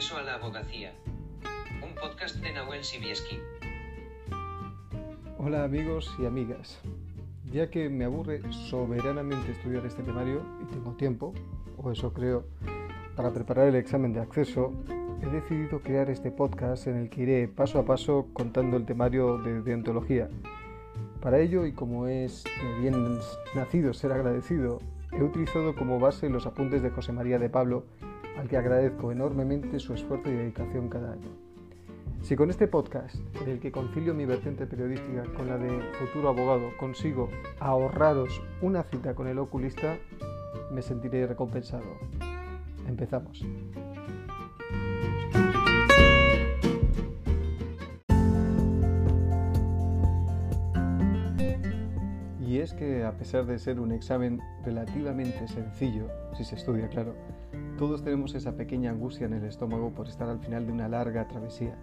la abogacía. Un podcast de Nahuel Sibieski. Hola amigos y amigas. Ya que me aburre soberanamente estudiar este temario y tengo tiempo, o eso creo, para preparar el examen de acceso, he decidido crear este podcast en el que iré paso a paso contando el temario de deontología. Para ello, y como es de bien nacido ser agradecido, he utilizado como base los apuntes de José María de Pablo, al que agradezco enormemente su esfuerzo y dedicación cada año. Si con este podcast, en el que concilio mi vertiente periodística con la de futuro abogado, consigo ahorraros una cita con el oculista, me sentiré recompensado. Empezamos. Es que a pesar de ser un examen relativamente sencillo, si se estudia, claro, todos tenemos esa pequeña angustia en el estómago por estar al final de una larga travesía.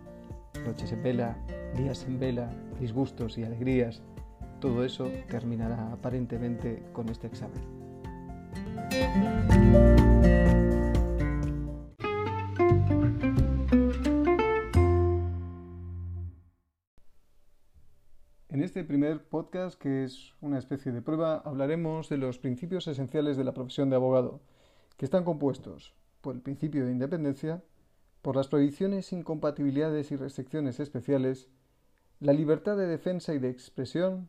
Noches en vela, días en vela, disgustos y alegrías, todo eso terminará aparentemente con este examen. En este primer podcast, que es una especie de prueba, hablaremos de los principios esenciales de la profesión de abogado, que están compuestos por el principio de independencia, por las prohibiciones, incompatibilidades y restricciones especiales, la libertad de defensa y de expresión,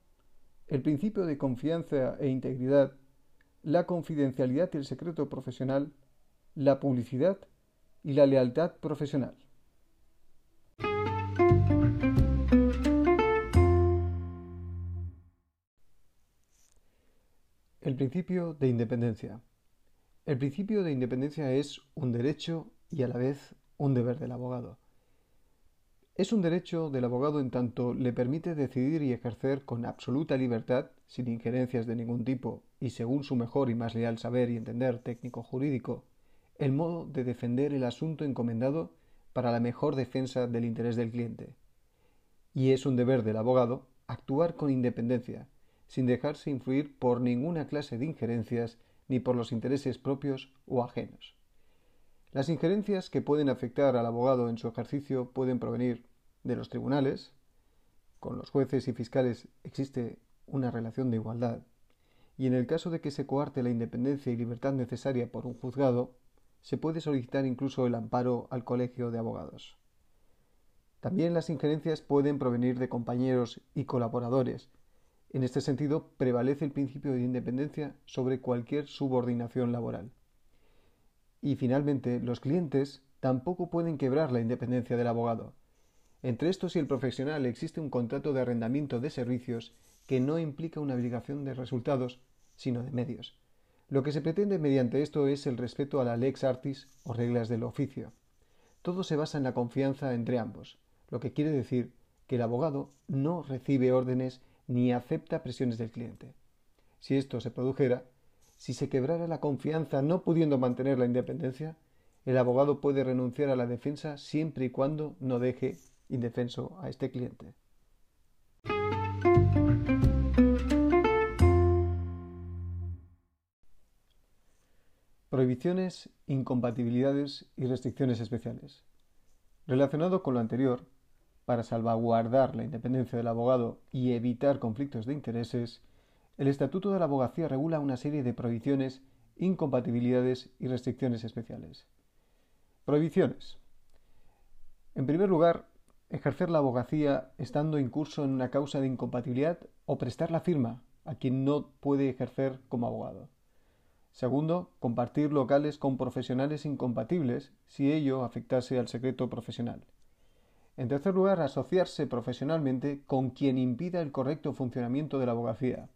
el principio de confianza e integridad, la confidencialidad y el secreto profesional, la publicidad y la lealtad profesional. Principio de independencia. El principio de independencia es un derecho y a la vez un deber del abogado. Es un derecho del abogado en tanto le permite decidir y ejercer con absoluta libertad, sin injerencias de ningún tipo y según su mejor y más leal saber y entender técnico jurídico, el modo de defender el asunto encomendado para la mejor defensa del interés del cliente. Y es un deber del abogado actuar con independencia, sin dejarse influir por ninguna clase de injerencias ni por los intereses propios o ajenos. Las injerencias que pueden afectar al abogado en su ejercicio pueden provenir de los tribunales. Con los jueces y fiscales existe una relación de igualdad. Y en el caso de que se coarte la independencia y libertad necesaria por un juzgado, se puede solicitar incluso el amparo al colegio de abogados. También las injerencias pueden provenir de compañeros y colaboradores, en este sentido, prevalece el principio de independencia sobre cualquier subordinación laboral. Y finalmente, los clientes tampoco pueden quebrar la independencia del abogado. Entre estos y el profesional existe un contrato de arrendamiento de servicios que no implica una obligación de resultados, sino de medios. Lo que se pretende mediante esto es el respeto a la lex artis o reglas del oficio. Todo se basa en la confianza entre ambos, lo que quiere decir que el abogado no recibe órdenes ni acepta presiones del cliente. Si esto se produjera, si se quebrara la confianza no pudiendo mantener la independencia, el abogado puede renunciar a la defensa siempre y cuando no deje indefenso a este cliente. Prohibiciones, incompatibilidades y restricciones especiales. Relacionado con lo anterior, para salvaguardar la independencia del abogado y evitar conflictos de intereses, el Estatuto de la Abogacía regula una serie de prohibiciones, incompatibilidades y restricciones especiales. Prohibiciones. En primer lugar, ejercer la abogacía estando incurso en una causa de incompatibilidad o prestar la firma a quien no puede ejercer como abogado. Segundo, compartir locales con profesionales incompatibles si ello afectase al secreto profesional. En tercer lugar, asociarse profesionalmente con quien impida el correcto funcionamiento de la abogacía.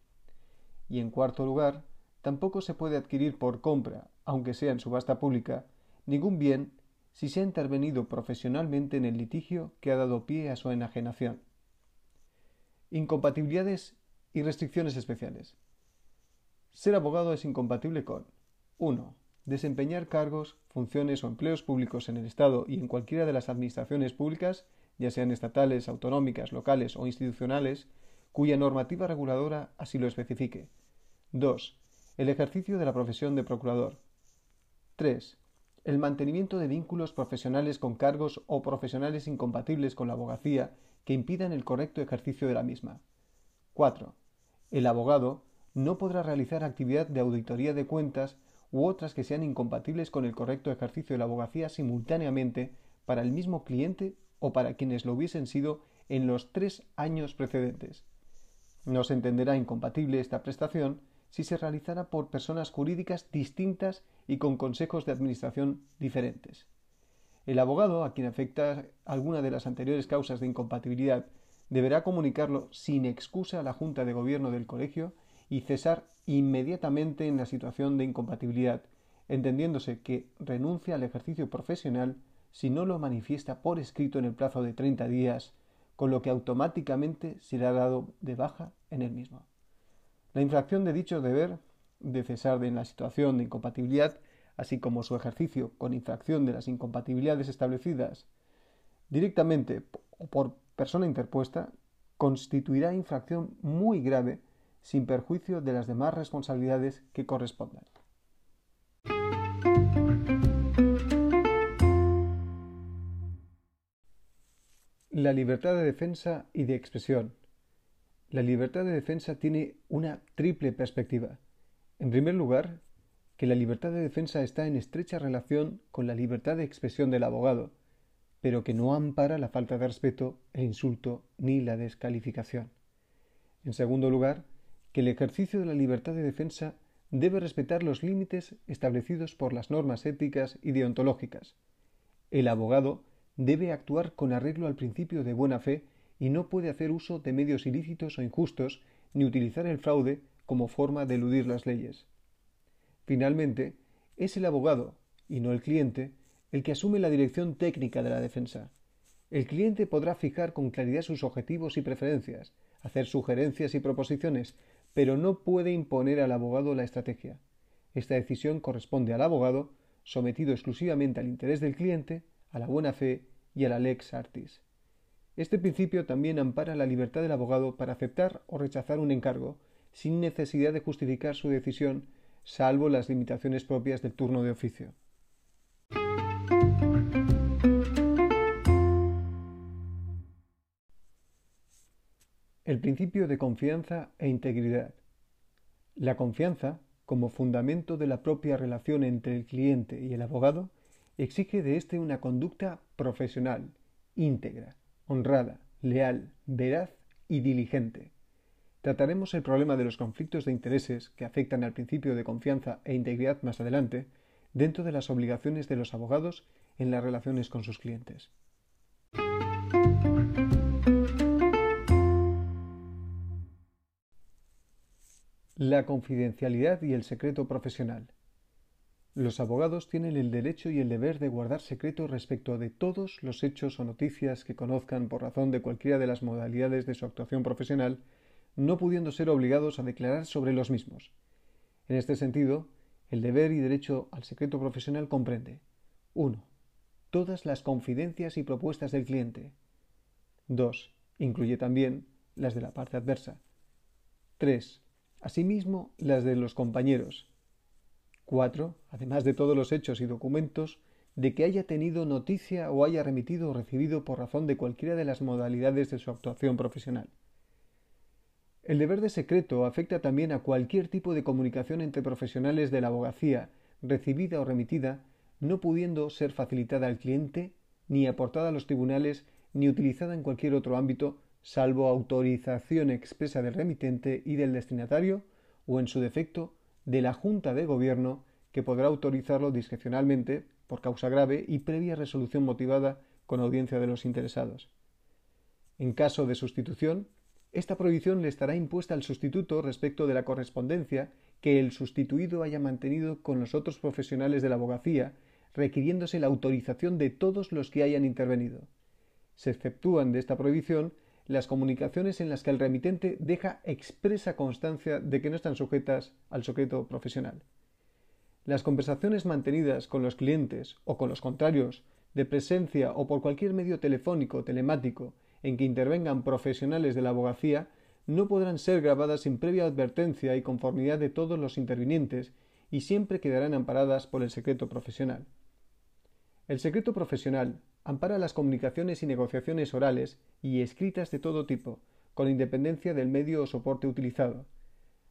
Y en cuarto lugar, tampoco se puede adquirir por compra, aunque sea en subasta pública, ningún bien si se ha intervenido profesionalmente en el litigio que ha dado pie a su enajenación. Incompatibilidades y restricciones especiales. Ser abogado es incompatible con 1. Desempeñar cargos, funciones o empleos públicos en el Estado y en cualquiera de las administraciones públicas, ya sean estatales, autonómicas, locales o institucionales, cuya normativa reguladora así lo especifique. 2. El ejercicio de la profesión de procurador. 3. el mantenimiento de vínculos profesionales con cargos o profesionales incompatibles con la abogacía que impidan el correcto ejercicio de la misma. 4. El abogado no podrá realizar actividad de auditoría de cuentas u otras que sean incompatibles con el correcto ejercicio de la abogacía simultáneamente para el mismo cliente o para quienes lo hubiesen sido en los tres años precedentes. No se entenderá incompatible esta prestación si se realizara por personas jurídicas distintas y con consejos de administración diferentes. El abogado, a quien afecta alguna de las anteriores causas de incompatibilidad, deberá comunicarlo sin excusa a la Junta de Gobierno del Colegio y cesar inmediatamente en la situación de incompatibilidad, entendiéndose que renuncia al ejercicio profesional si no lo manifiesta por escrito en el plazo de 30 días, con lo que automáticamente será dado de baja en el mismo. La infracción de dicho deber de cesar en la situación de incompatibilidad, así como su ejercicio con infracción de las incompatibilidades establecidas directamente o por persona interpuesta, constituirá infracción muy grave sin perjuicio de las demás responsabilidades que correspondan. La libertad de defensa y de expresión. La libertad de defensa tiene una triple perspectiva. En primer lugar, que la libertad de defensa está en estrecha relación con la libertad de expresión del abogado, pero que no ampara la falta de respeto, el insulto ni la descalificación. En segundo lugar, que el ejercicio de la libertad de defensa debe respetar los límites establecidos por las normas éticas y deontológicas. El abogado debe actuar con arreglo al principio de buena fe y no puede hacer uso de medios ilícitos o injustos ni utilizar el fraude como forma de eludir las leyes. Finalmente, es el abogado, y no el cliente, el que asume la dirección técnica de la defensa. El cliente podrá fijar con claridad sus objetivos y preferencias, hacer sugerencias y proposiciones, pero no puede imponer al abogado la estrategia. Esta decisión corresponde al abogado, sometido exclusivamente al interés del cliente, a la buena fe y a la lex artis. Este principio también ampara la libertad del abogado para aceptar o rechazar un encargo, sin necesidad de justificar su decisión, salvo las limitaciones propias del turno de oficio. El principio de confianza e integridad. La confianza, como fundamento de la propia relación entre el cliente y el abogado, exige de éste una conducta profesional, íntegra, honrada, leal, veraz y diligente. Trataremos el problema de los conflictos de intereses que afectan al principio de confianza e integridad más adelante, dentro de las obligaciones de los abogados en las relaciones con sus clientes. La confidencialidad y el secreto profesional. Los abogados tienen el derecho y el deber de guardar secreto respecto de todos los hechos o noticias que conozcan por razón de cualquiera de las modalidades de su actuación profesional no pudiendo ser obligados a declarar sobre los mismos. En este sentido, el deber y derecho al secreto profesional comprende 1. Todas las confidencias y propuestas del cliente. 2. Incluye también las de la parte adversa. 3. Asimismo, las de los compañeros. 4. Además de todos los hechos y documentos de que haya tenido noticia o haya remitido o recibido por razón de cualquiera de las modalidades de su actuación profesional. El deber de secreto afecta también a cualquier tipo de comunicación entre profesionales de la abogacía, recibida o remitida, no pudiendo ser facilitada al cliente, ni aportada a los tribunales, ni utilizada en cualquier otro ámbito, salvo autorización expresa del remitente y del destinatario, o en su defecto, de la Junta de Gobierno, que podrá autorizarlo discrecionalmente, por causa grave y previa resolución motivada con audiencia de los interesados. En caso de sustitución, esta prohibición le estará impuesta al sustituto respecto de la correspondencia que el sustituido haya mantenido con los otros profesionales de la abogacía, requiriéndose la autorización de todos los que hayan intervenido. Se exceptúan de esta prohibición las comunicaciones en las que el remitente deja expresa constancia de que no están sujetas al secreto profesional. Las conversaciones mantenidas con los clientes o con los contrarios, de presencia o por cualquier medio telefónico o telemático, en que intervengan profesionales de la abogacía no podrán ser grabadas sin previa advertencia y conformidad de todos los intervinientes y siempre quedarán amparadas por el secreto profesional. El secreto profesional ampara las comunicaciones y negociaciones orales y escritas de todo tipo, con independencia del medio o soporte utilizado.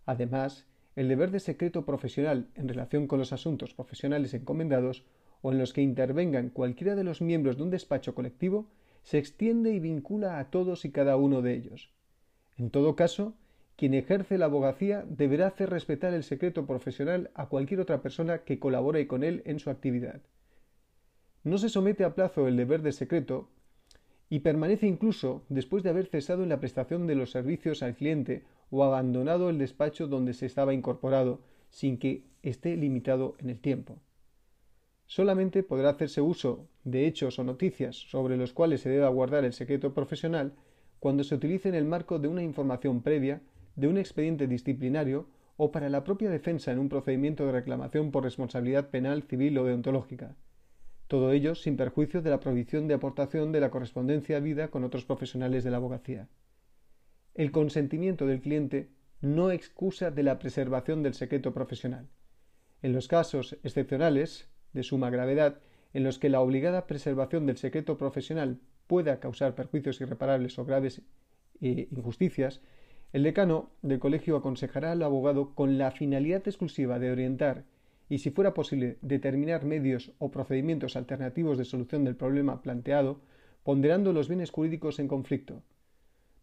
Además, el deber de secreto profesional en relación con los asuntos profesionales encomendados o en los que intervengan cualquiera de los miembros de un despacho colectivo se extiende y vincula a todos y cada uno de ellos. En todo caso, quien ejerce la abogacía deberá hacer respetar el secreto profesional a cualquier otra persona que colabore con él en su actividad. No se somete a plazo el deber de secreto y permanece incluso después de haber cesado en la prestación de los servicios al cliente o abandonado el despacho donde se estaba incorporado, sin que esté limitado en el tiempo. Solamente podrá hacerse uso de hechos o noticias sobre los cuales se deba guardar el secreto profesional cuando se utilice en el marco de una información previa, de un expediente disciplinario o para la propia defensa en un procedimiento de reclamación por responsabilidad penal, civil o deontológica. Todo ello sin perjuicio de la prohibición de aportación de la correspondencia vida con otros profesionales de la abogacía. El consentimiento del cliente no excusa de la preservación del secreto profesional. En los casos excepcionales, de suma gravedad, en los que la obligada preservación del secreto profesional pueda causar perjuicios irreparables o graves eh, injusticias, el decano del colegio aconsejará al abogado con la finalidad exclusiva de orientar y, si fuera posible, determinar medios o procedimientos alternativos de solución del problema planteado, ponderando los bienes jurídicos en conflicto.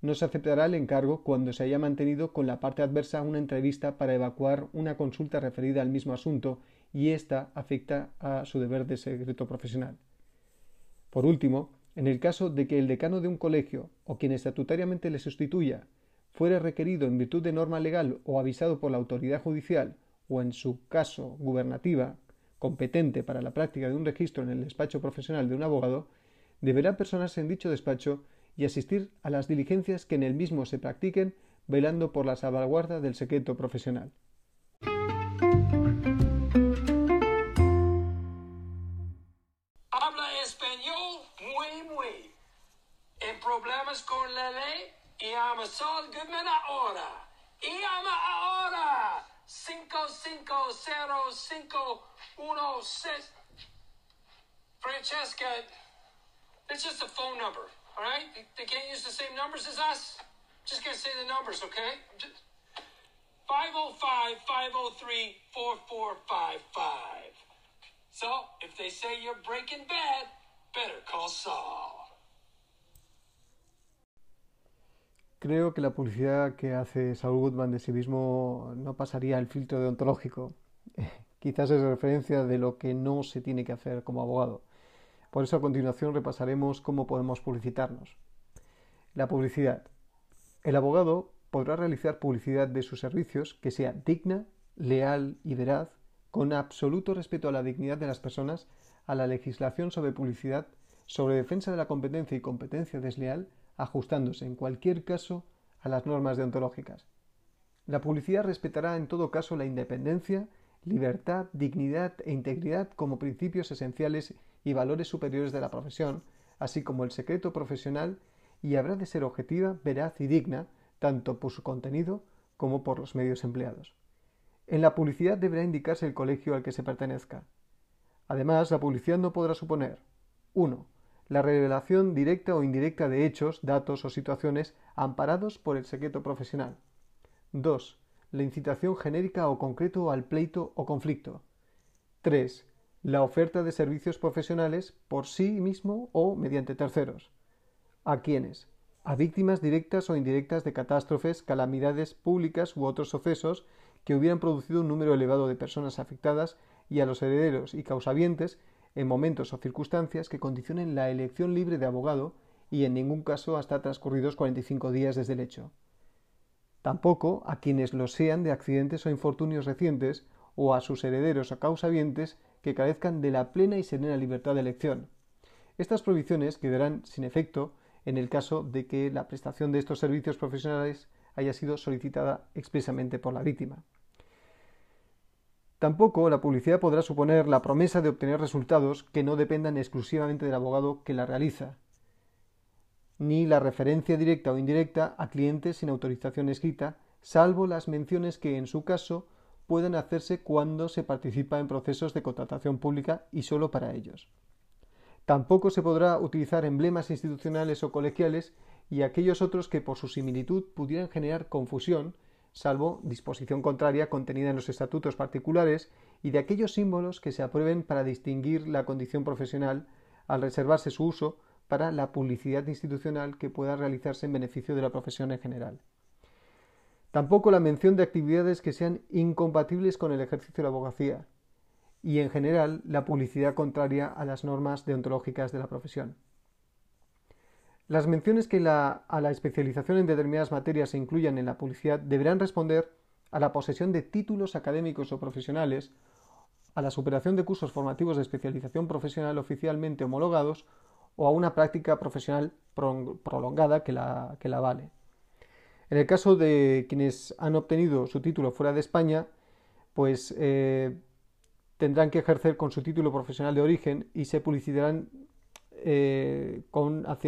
No se aceptará el encargo cuando se haya mantenido con la parte adversa una entrevista para evacuar una consulta referida al mismo asunto y ésta afecta a su deber de secreto profesional. Por último, en el caso de que el decano de un colegio o quien estatutariamente le sustituya fuere requerido en virtud de norma legal o avisado por la autoridad judicial o en su caso gubernativa competente para la práctica de un registro en el despacho profesional de un abogado, deberá personarse en dicho despacho y asistir a las diligencias que en el mismo se practiquen velando por la salvaguarda del secreto profesional. problemas con la ley, llama Saul Goodman ahora. Llama ahora. 550516. Francesca, it's just a phone number, all right? They can't use the same numbers as us. Just gonna say the numbers, okay? 505 503 4455. So, if they say you're breaking bad, better call Saul. Creo que la publicidad que hace Saul Goodman de sí mismo no pasaría el filtro deontológico. Quizás es referencia de lo que no se tiene que hacer como abogado. Por eso a continuación repasaremos cómo podemos publicitarnos. La publicidad. El abogado podrá realizar publicidad de sus servicios que sea digna, leal y veraz, con absoluto respeto a la dignidad de las personas, a la legislación sobre publicidad, sobre defensa de la competencia y competencia desleal, ajustándose en cualquier caso a las normas deontológicas. La publicidad respetará en todo caso la independencia, libertad, dignidad e integridad como principios esenciales y valores superiores de la profesión, así como el secreto profesional, y habrá de ser objetiva, veraz y digna, tanto por su contenido como por los medios empleados. En la publicidad deberá indicarse el colegio al que se pertenezca. Además, la publicidad no podrá suponer 1 la revelación directa o indirecta de hechos, datos o situaciones amparados por el secreto profesional. 2. La incitación genérica o concreto al pleito o conflicto. 3. La oferta de servicios profesionales por sí mismo o mediante terceros. ¿A quiénes? A víctimas directas o indirectas de catástrofes, calamidades públicas u otros sucesos que hubieran producido un número elevado de personas afectadas y a los herederos y causavientes en momentos o circunstancias que condicionen la elección libre de abogado y en ningún caso hasta transcurridos 45 días desde el hecho. Tampoco a quienes lo sean de accidentes o infortunios recientes o a sus herederos o causavientes que carezcan de la plena y serena libertad de elección. Estas prohibiciones quedarán sin efecto en el caso de que la prestación de estos servicios profesionales haya sido solicitada expresamente por la víctima. Tampoco la publicidad podrá suponer la promesa de obtener resultados que no dependan exclusivamente del abogado que la realiza, ni la referencia directa o indirecta a clientes sin autorización escrita, salvo las menciones que, en su caso, puedan hacerse cuando se participa en procesos de contratación pública y solo para ellos. Tampoco se podrá utilizar emblemas institucionales o colegiales y aquellos otros que por su similitud pudieran generar confusión, salvo disposición contraria contenida en los estatutos particulares, y de aquellos símbolos que se aprueben para distinguir la condición profesional al reservarse su uso para la publicidad institucional que pueda realizarse en beneficio de la profesión en general. Tampoco la mención de actividades que sean incompatibles con el ejercicio de la abogacía y, en general, la publicidad contraria a las normas deontológicas de la profesión. Las menciones que a la especialización en determinadas materias se incluyan en la publicidad deberán responder a la posesión de títulos académicos o profesionales, a la superación de cursos formativos de especialización profesional oficialmente homologados o a una práctica profesional prolongada que la, que la vale. En el caso de quienes han obtenido su título fuera de España, pues eh, tendrán que ejercer con su título profesional de origen y se publicitarán eh,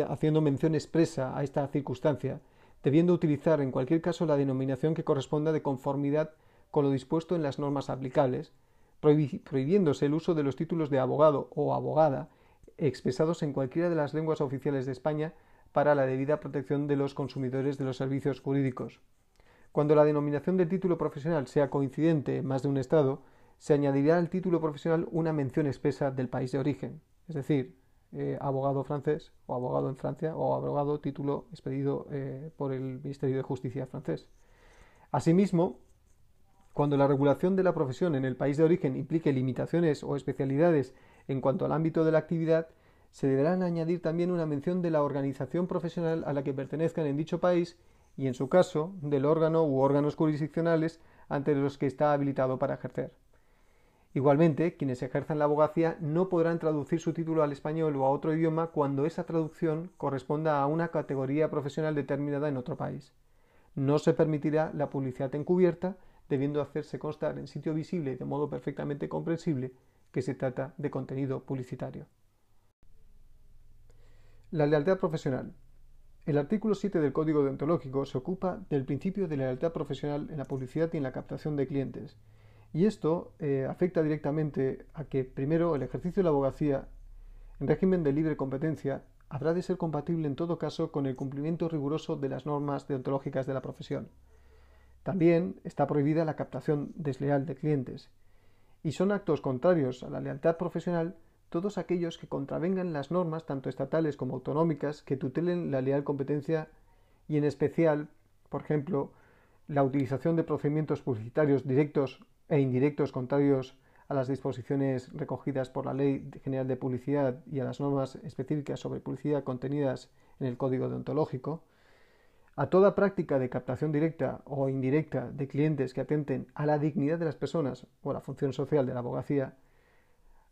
haciendo mención expresa a esta circunstancia, debiendo utilizar en cualquier caso la denominación que corresponda de conformidad con lo dispuesto en las normas aplicables, prohibiéndose el uso de los títulos de abogado o abogada expresados en cualquiera de las lenguas oficiales de España para la debida protección de los consumidores de los servicios jurídicos. Cuando la denominación del título profesional sea coincidente en más de un Estado, se añadirá al título profesional una mención expresa del país de origen, es decir, eh, abogado francés o abogado en Francia o abogado título expedido eh, por el Ministerio de Justicia francés. Asimismo, cuando la regulación de la profesión en el país de origen implique limitaciones o especialidades en cuanto al ámbito de la actividad, se deberán añadir también una mención de la organización profesional a la que pertenezcan en dicho país y, en su caso, del órgano u órganos jurisdiccionales ante los que está habilitado para ejercer. Igualmente, quienes ejerzan la abogacía no podrán traducir su título al español o a otro idioma cuando esa traducción corresponda a una categoría profesional determinada en otro país. No se permitirá la publicidad encubierta, debiendo hacerse constar en sitio visible y de modo perfectamente comprensible que se trata de contenido publicitario. La lealtad profesional. El artículo 7 del Código Deontológico se ocupa del principio de lealtad profesional en la publicidad y en la captación de clientes y esto eh, afecta directamente a que, primero, el ejercicio de la abogacía en régimen de libre competencia habrá de ser compatible en todo caso con el cumplimiento riguroso de las normas deontológicas de la profesión. También está prohibida la captación desleal de clientes. Y son actos contrarios a la lealtad profesional todos aquellos que contravengan las normas tanto estatales como autonómicas que tutelen la leal competencia y en especial, por ejemplo, la utilización de procedimientos publicitarios directos e indirectos contrarios a las disposiciones recogidas por la Ley General de Publicidad y a las normas específicas sobre publicidad contenidas en el Código Deontológico, a toda práctica de captación directa o indirecta de clientes que atenten a la dignidad de las personas o a la función social de la abogacía,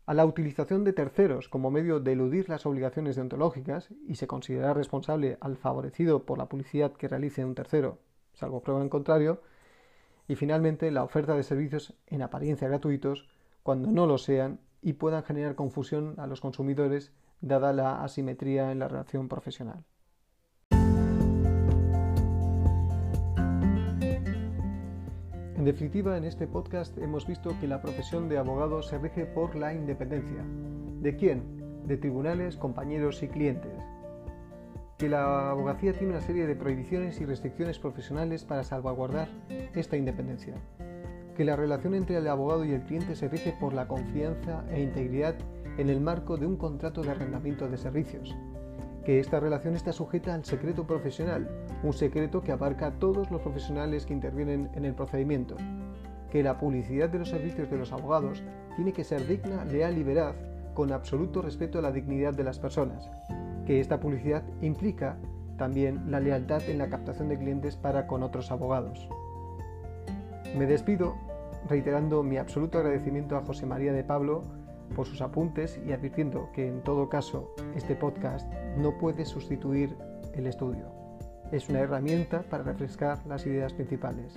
a la utilización de terceros como medio de eludir las obligaciones deontológicas y se considera responsable al favorecido por la publicidad que realice un tercero, salvo prueba en contrario, y finalmente la oferta de servicios en apariencia gratuitos cuando no lo sean y puedan generar confusión a los consumidores dada la asimetría en la relación profesional. En definitiva, en este podcast hemos visto que la profesión de abogado se rige por la independencia. ¿De quién? De tribunales, compañeros y clientes que la abogacía tiene una serie de prohibiciones y restricciones profesionales para salvaguardar esta independencia, que la relación entre el abogado y el cliente se rige por la confianza e integridad en el marco de un contrato de arrendamiento de servicios, que esta relación está sujeta al secreto profesional, un secreto que abarca a todos los profesionales que intervienen en el procedimiento, que la publicidad de los servicios de los abogados tiene que ser digna, leal y veraz, con absoluto respeto a la dignidad de las personas, que esta publicidad implica también la lealtad en la captación de clientes para con otros abogados. Me despido reiterando mi absoluto agradecimiento a José María de Pablo por sus apuntes y advirtiendo que en todo caso este podcast no puede sustituir el estudio. Es una herramienta para refrescar las ideas principales.